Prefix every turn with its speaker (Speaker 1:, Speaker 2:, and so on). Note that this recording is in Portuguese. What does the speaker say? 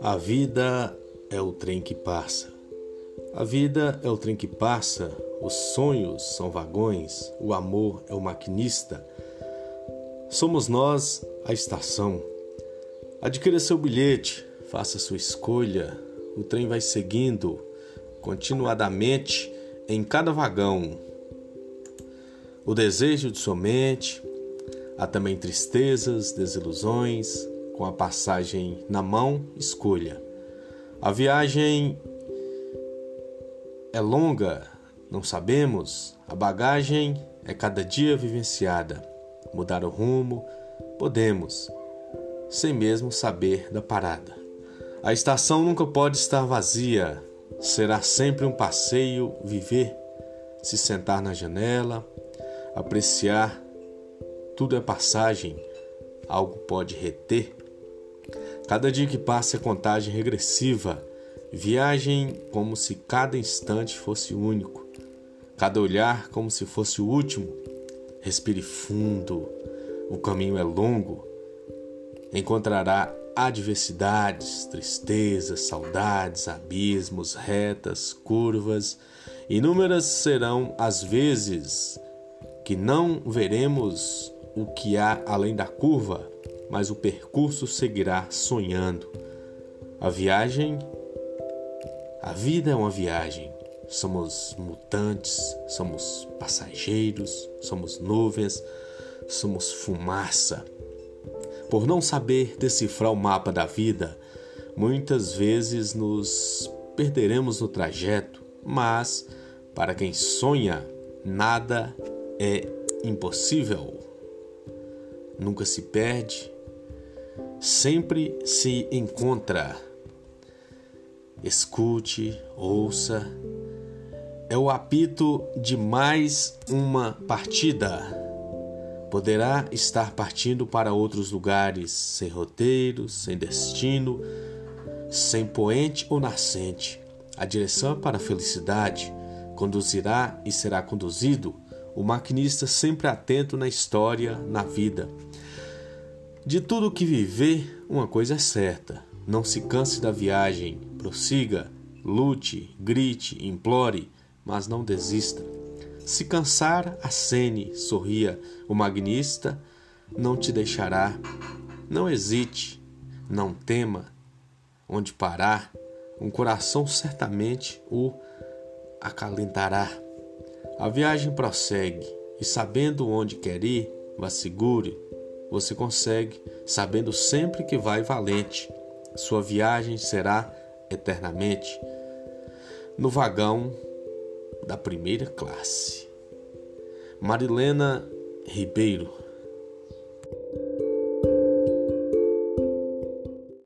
Speaker 1: A vida é o trem que passa. A vida é o trem que passa, os sonhos são vagões, o amor é o maquinista. Somos nós a estação. Adquira seu bilhete, faça sua escolha, o trem vai seguindo continuadamente em cada vagão. O desejo de sua mente, há também tristezas, desilusões, com a passagem na mão, escolha. A viagem é longa, não sabemos, a bagagem é cada dia vivenciada. Mudar o rumo, podemos, sem mesmo saber da parada. A estação nunca pode estar vazia, será sempre um passeio viver, se sentar na janela, apreciar. Tudo é passagem, algo pode reter. Cada dia que passa é contagem regressiva, viagem como se cada instante fosse único, cada olhar como se fosse o último. Respire fundo, o caminho é longo, encontrará adversidades, tristezas, saudades, abismos, retas, curvas. Inúmeras serão as vezes que não veremos o que há além da curva, mas o percurso seguirá sonhando. A viagem, a vida é uma viagem. Somos mutantes, somos passageiros, somos nuvens, somos fumaça. Por não saber decifrar o mapa da vida, muitas vezes nos perderemos no trajeto, mas para quem sonha, nada é impossível. Nunca se perde, sempre se encontra. Escute, ouça. É o apito de mais uma partida Poderá estar partindo para outros lugares, sem roteiro, sem destino, sem poente ou nascente. A direção é para a felicidade. Conduzirá e será conduzido o maquinista sempre atento na história, na vida. De tudo que viver, uma coisa é certa: não se canse da viagem, prossiga, lute, grite, implore, mas não desista. Se cansar, acene, sorria. O magnista não te deixará. Não hesite, não tema. Onde parar, um coração certamente o acalentará. A viagem prossegue e sabendo onde quer ir, vá segure. Você consegue, sabendo sempre que vai valente. Sua viagem será eternamente no vagão da primeira classe. Marilena Ribeiro